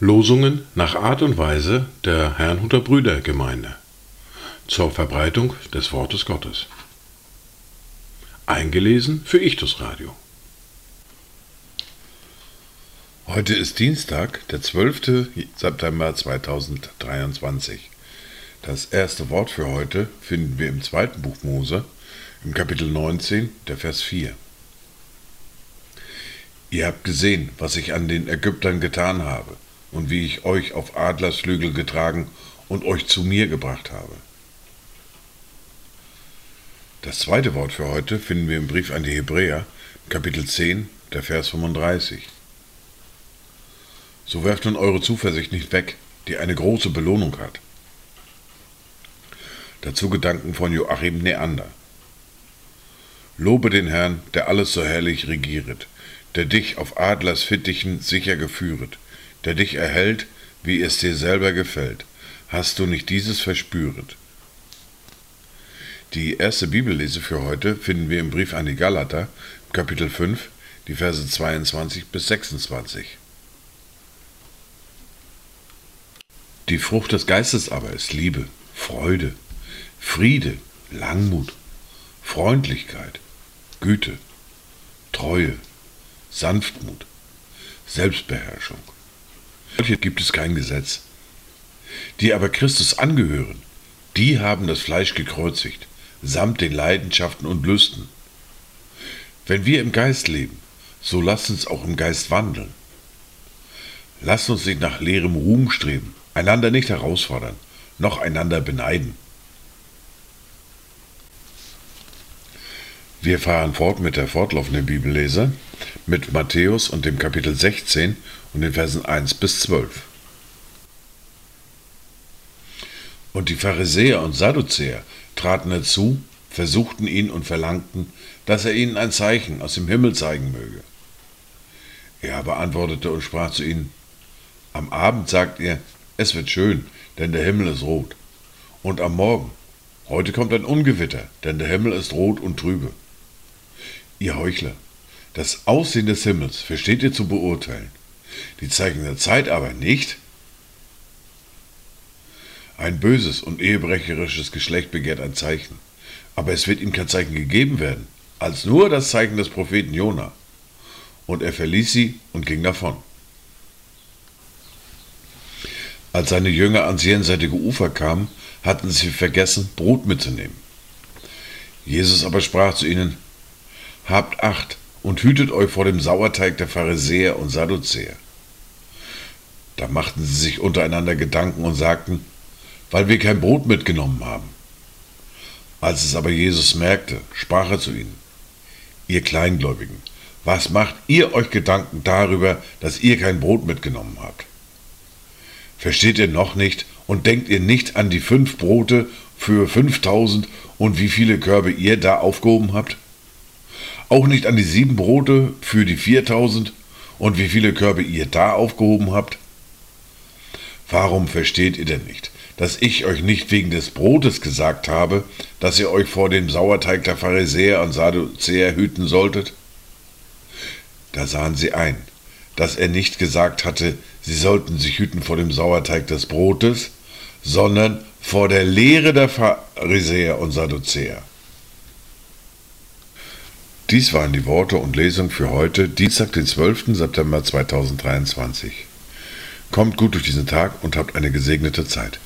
Losungen nach Art und Weise der Herrnhuter Brüdergemeinde zur Verbreitung des Wortes Gottes. Eingelesen für Ichtus Radio. Heute ist Dienstag, der 12. September 2023. Das erste Wort für heute finden wir im zweiten Buch Mose, im Kapitel 19, der Vers 4. Ihr habt gesehen, was ich an den Ägyptern getan habe und wie ich euch auf Adlersflügel getragen und euch zu mir gebracht habe. Das zweite Wort für heute finden wir im Brief an die Hebräer, Kapitel 10, der Vers 35. So werft nun eure Zuversicht nicht weg, die eine große Belohnung hat. Dazu Gedanken von Joachim Neander. Lobe den Herrn, der alles so herrlich regieret, der dich auf Adlers Fittichen sicher geführet, der dich erhält, wie es dir selber gefällt. Hast du nicht dieses verspüret? Die erste Bibellese für heute finden wir im Brief an die Galater, Kapitel 5, die Verse 22 bis 26. Die Frucht des Geistes aber ist Liebe, Freude, Friede, Langmut, Freundlichkeit, Güte, Treue, Sanftmut, Selbstbeherrschung. Solche gibt es kein Gesetz. Die aber Christus angehören, die haben das Fleisch gekreuzigt, samt den Leidenschaften und Lüsten. Wenn wir im Geist leben, so lasst uns auch im Geist wandeln. Lasst uns nicht nach leerem Ruhm streben, einander nicht herausfordern, noch einander beneiden. Wir fahren fort mit der fortlaufenden Bibellese mit Matthäus und dem Kapitel 16 und den Versen 1 bis 12. Und die Pharisäer und Sadduzäer traten herzu, versuchten ihn und verlangten, dass er ihnen ein Zeichen aus dem Himmel zeigen möge. Er aber antwortete und sprach zu ihnen, Am Abend sagt ihr, es wird schön, denn der Himmel ist rot. Und am Morgen, heute kommt ein Ungewitter, denn der Himmel ist rot und trübe. Ihr Heuchler, das Aussehen des Himmels versteht ihr zu beurteilen, die Zeichen der Zeit aber nicht. Ein böses und ehebrecherisches Geschlecht begehrt ein Zeichen, aber es wird ihm kein Zeichen gegeben werden, als nur das Zeichen des Propheten Jona. Und er verließ sie und ging davon. Als seine Jünger ans jenseitige Ufer kamen, hatten sie vergessen, Brot mitzunehmen. Jesus aber sprach zu ihnen, Habt Acht und hütet euch vor dem Sauerteig der Pharisäer und Sadduzäer. Da machten sie sich untereinander Gedanken und sagten, weil wir kein Brot mitgenommen haben. Als es aber Jesus merkte, sprach er zu ihnen, ihr Kleingläubigen, was macht ihr euch Gedanken darüber, dass ihr kein Brot mitgenommen habt? Versteht ihr noch nicht und denkt ihr nicht an die fünf Brote für fünftausend und wie viele Körbe ihr da aufgehoben habt? Auch nicht an die sieben Brote für die viertausend und wie viele Körbe ihr da aufgehoben habt? Warum versteht ihr denn nicht, dass ich euch nicht wegen des Brotes gesagt habe, dass ihr euch vor dem Sauerteig der Pharisäer und Sadduzäer hüten solltet? Da sahen sie ein, dass er nicht gesagt hatte, sie sollten sich hüten vor dem Sauerteig des Brotes, sondern vor der Lehre der Pharisäer und Sadduzäer. Dies waren die Worte und Lesung für heute, Dienstag, den 12. September 2023. Kommt gut durch diesen Tag und habt eine gesegnete Zeit.